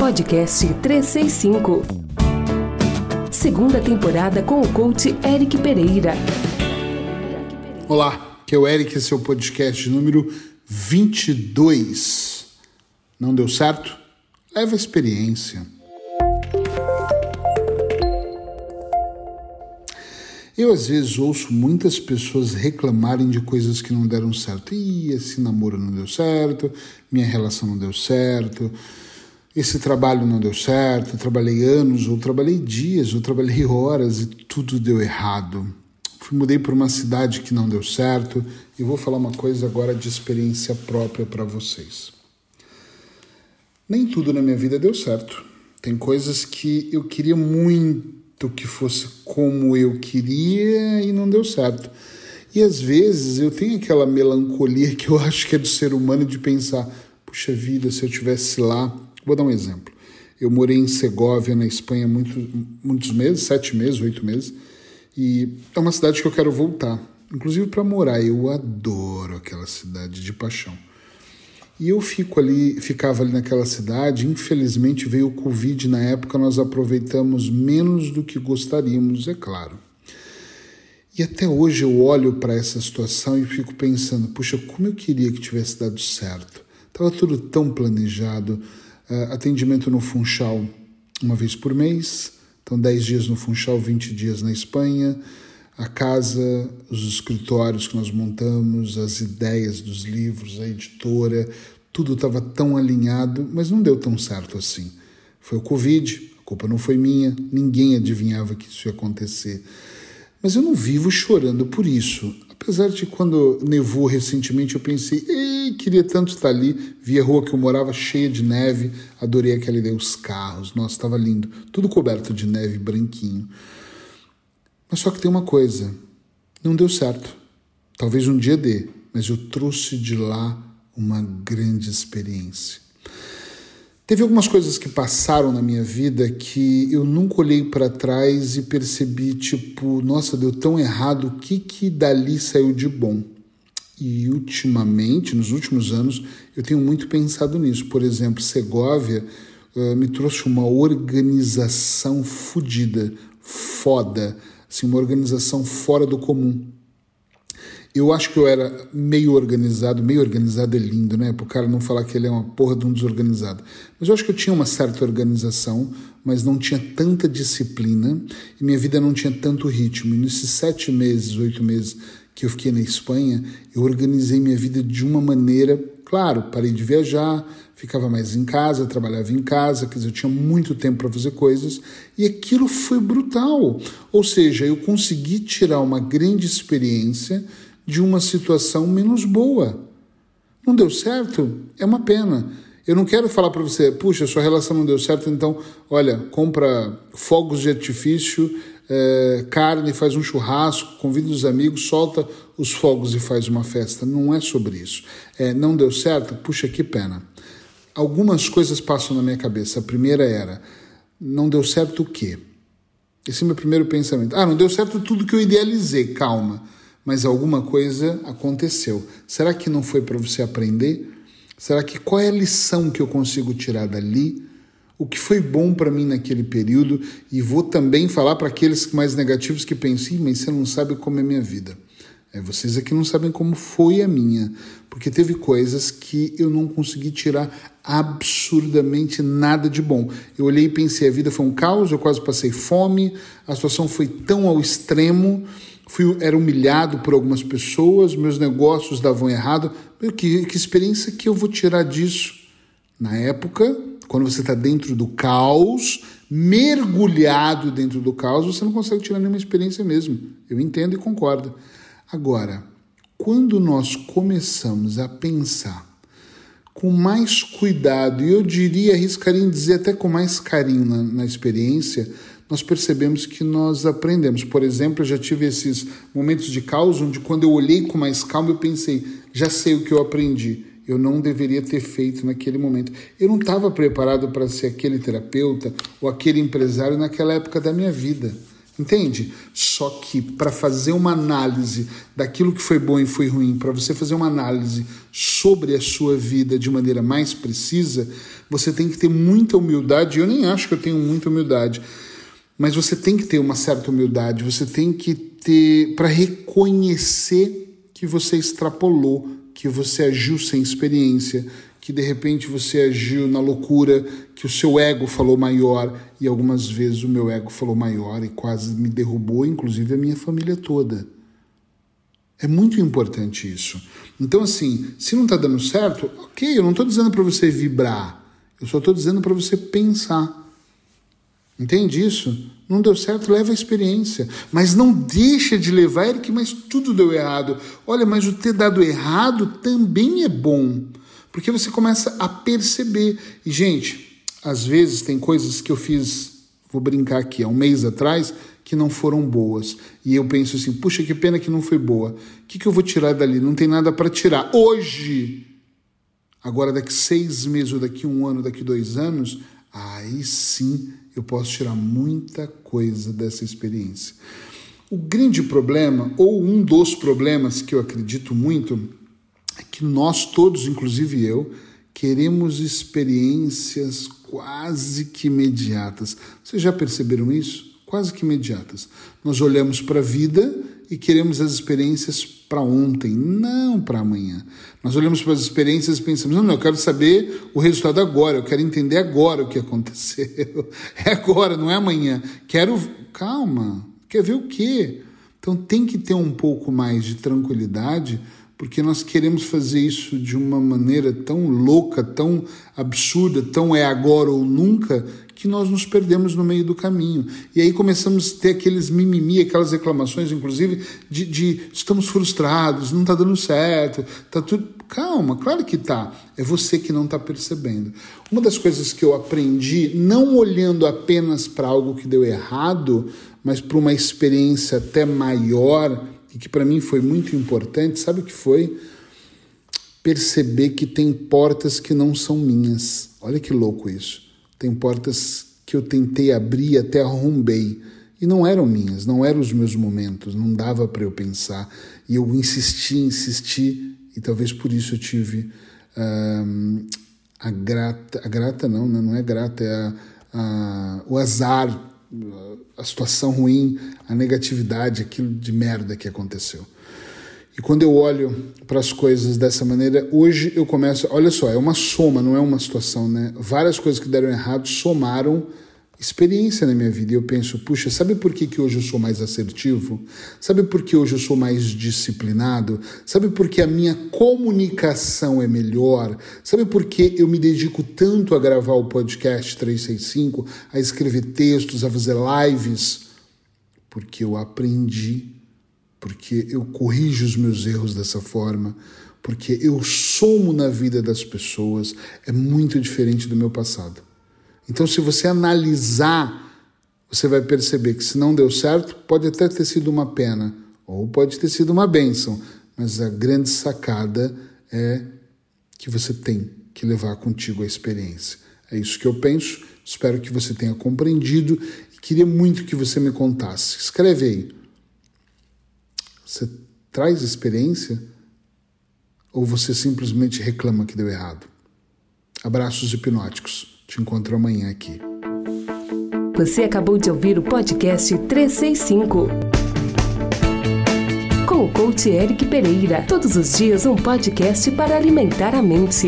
Podcast 365. Segunda temporada com o coach Eric Pereira. Olá, que é o Eric, esse é o podcast número 22. Não deu certo? Leva a experiência. Eu às vezes ouço muitas pessoas reclamarem de coisas que não deram certo. Ih, esse namoro não deu certo, minha relação não deu certo, esse trabalho não deu certo, trabalhei anos, ou trabalhei dias, ou trabalhei horas e tudo deu errado. Fui, mudei para uma cidade que não deu certo e vou falar uma coisa agora de experiência própria para vocês. Nem tudo na minha vida deu certo. Tem coisas que eu queria muito que fosse como eu queria e não deu certo. E às vezes eu tenho aquela melancolia que eu acho que é do ser humano de pensar: puxa vida, se eu tivesse lá. Vou dar um exemplo. Eu morei em Segóvia, na Espanha, muito, muitos meses sete meses, oito meses e é uma cidade que eu quero voltar, inclusive para morar. Eu adoro aquela cidade de paixão. E eu fico ali, ficava ali naquela cidade. Infelizmente veio o Covid na época, nós aproveitamos menos do que gostaríamos, é claro. E até hoje eu olho para essa situação e fico pensando: puxa, como eu queria que tivesse dado certo. Estava tudo tão planejado. Uh, atendimento no Funchal uma vez por mês, então 10 dias no Funchal, 20 dias na Espanha a casa, os escritórios que nós montamos, as ideias dos livros, a editora, tudo estava tão alinhado, mas não deu tão certo assim. Foi o Covid, a culpa não foi minha, ninguém adivinhava que isso ia acontecer. Mas eu não vivo chorando por isso. Apesar de quando nevou recentemente, eu pensei, ei, queria tanto estar ali. Vi a rua que eu morava cheia de neve, adorei aquela ideia, os carros, nossa, estava lindo. Tudo coberto de neve, branquinho. Mas só que tem uma coisa: não deu certo. Talvez um dia dê, mas eu trouxe de lá uma grande experiência. Teve algumas coisas que passaram na minha vida que eu nunca olhei para trás e percebi, tipo, nossa, deu tão errado, o que que dali saiu de bom? E ultimamente, nos últimos anos, eu tenho muito pensado nisso. Por exemplo, Segovia uh, me trouxe uma organização fodida, foda, assim, uma organização fora do comum. Eu acho que eu era meio organizado, meio organizado é lindo, né? Para o cara não falar que ele é uma porra de um desorganizado. Mas eu acho que eu tinha uma certa organização, mas não tinha tanta disciplina e minha vida não tinha tanto ritmo. E nesses sete meses, oito meses que eu fiquei na Espanha, eu organizei minha vida de uma maneira, claro, parei de viajar, ficava mais em casa, trabalhava em casa, quer dizer, eu tinha muito tempo para fazer coisas e aquilo foi brutal. Ou seja, eu consegui tirar uma grande experiência de uma situação menos boa. Não deu certo? É uma pena. Eu não quero falar para você, puxa, sua relação não deu certo, então, olha, compra fogos de artifício, é, carne, faz um churrasco, convida os amigos, solta os fogos e faz uma festa. Não é sobre isso. É, não deu certo? Puxa, que pena algumas coisas passam na minha cabeça. A primeira era: não deu certo o quê? Esse é o meu primeiro pensamento. Ah, não deu certo tudo que eu idealizei, calma. Mas alguma coisa aconteceu. Será que não foi para você aprender? Será que qual é a lição que eu consigo tirar dali? O que foi bom para mim naquele período? E vou também falar para aqueles mais negativos que pensam, mas você não sabe como é minha vida. É, vocês aqui não sabem como foi a minha, porque teve coisas que eu não consegui tirar absurdamente nada de bom. Eu olhei e pensei, a vida foi um caos, eu quase passei fome, a situação foi tão ao extremo, fui, era humilhado por algumas pessoas, meus negócios davam errado. Que, que experiência que eu vou tirar disso? Na época, quando você está dentro do caos, mergulhado dentro do caos, você não consegue tirar nenhuma experiência mesmo. Eu entendo e concordo. Agora, quando nós começamos a pensar com mais cuidado, e eu diria, arriscaria em dizer até com mais carinho na, na experiência, nós percebemos que nós aprendemos. Por exemplo, eu já tive esses momentos de caos onde, quando eu olhei com mais calma, eu pensei, já sei o que eu aprendi. Eu não deveria ter feito naquele momento. Eu não estava preparado para ser aquele terapeuta ou aquele empresário naquela época da minha vida. Entende? Só que para fazer uma análise daquilo que foi bom e foi ruim, para você fazer uma análise sobre a sua vida de maneira mais precisa, você tem que ter muita humildade. Eu nem acho que eu tenho muita humildade, mas você tem que ter uma certa humildade, você tem que ter para reconhecer que você extrapolou, que você agiu sem experiência, que de repente você agiu na loucura, que o seu ego falou maior e algumas vezes o meu ego falou maior e quase me derrubou, inclusive a minha família toda. É muito importante isso. Então, assim, se não está dando certo, ok, eu não estou dizendo para você vibrar, eu só estou dizendo para você pensar. Entende isso? Não deu certo, leva a experiência. Mas não deixa de levar, Eric, mas tudo deu errado. Olha, mas o ter dado errado também é bom. Porque você começa a perceber. E, gente, às vezes tem coisas que eu fiz, vou brincar aqui, há um mês atrás, que não foram boas. E eu penso assim, puxa, que pena que não foi boa. O que, que eu vou tirar dali? Não tem nada para tirar. Hoje! Agora, daqui seis meses, ou daqui um ano, daqui dois anos, aí sim eu posso tirar muita coisa dessa experiência. O grande problema, ou um dos problemas que eu acredito muito, é que nós todos, inclusive eu, queremos experiências quase que imediatas. Vocês já perceberam isso? Quase que imediatas. Nós olhamos para a vida e queremos as experiências para ontem, não para amanhã. Nós olhamos para as experiências e pensamos: não, não, eu quero saber o resultado agora, eu quero entender agora o que aconteceu. É agora, não é amanhã. Quero. Calma, quer ver o quê? Então tem que ter um pouco mais de tranquilidade porque nós queremos fazer isso de uma maneira tão louca, tão absurda, tão é agora ou nunca, que nós nos perdemos no meio do caminho. E aí começamos a ter aqueles mimimi, aquelas reclamações, inclusive, de, de estamos frustrados, não está dando certo, está tudo. Calma, claro que tá. É você que não está percebendo. Uma das coisas que eu aprendi, não olhando apenas para algo que deu errado, mas para uma experiência até maior e que para mim foi muito importante, sabe o que foi? Perceber que tem portas que não são minhas. Olha que louco isso. Tem portas que eu tentei abrir até arrombei. E não eram minhas, não eram os meus momentos, não dava para eu pensar. E eu insisti, insisti, e talvez por isso eu tive a grata. A grata não, né? não é grata, é a, a, o azar a situação ruim, a negatividade, aquilo de merda que aconteceu. E quando eu olho para as coisas dessa maneira, hoje eu começo, olha só, é uma soma, não é uma situação, né? Várias coisas que deram errado somaram experiência na minha vida. E eu penso, puxa, sabe por que, que hoje eu sou mais assertivo? Sabe por que hoje eu sou mais disciplinado? Sabe por que a minha comunicação é melhor? Sabe por que eu me dedico tanto a gravar o podcast 365, a escrever textos, a fazer lives? Porque eu aprendi, porque eu corrijo os meus erros dessa forma, porque eu somo na vida das pessoas. É muito diferente do meu passado. Então, se você analisar, você vai perceber que se não deu certo, pode até ter sido uma pena, ou pode ter sido uma bênção, mas a grande sacada é que você tem que levar contigo a experiência. É isso que eu penso. Espero que você tenha compreendido e queria muito que você me contasse. Escreve aí. Você traz experiência ou você simplesmente reclama que deu errado? Abraços hipnóticos. Te encontro amanhã aqui. Você acabou de ouvir o podcast 365. Com o coach Eric Pereira. Todos os dias um podcast para alimentar a mente.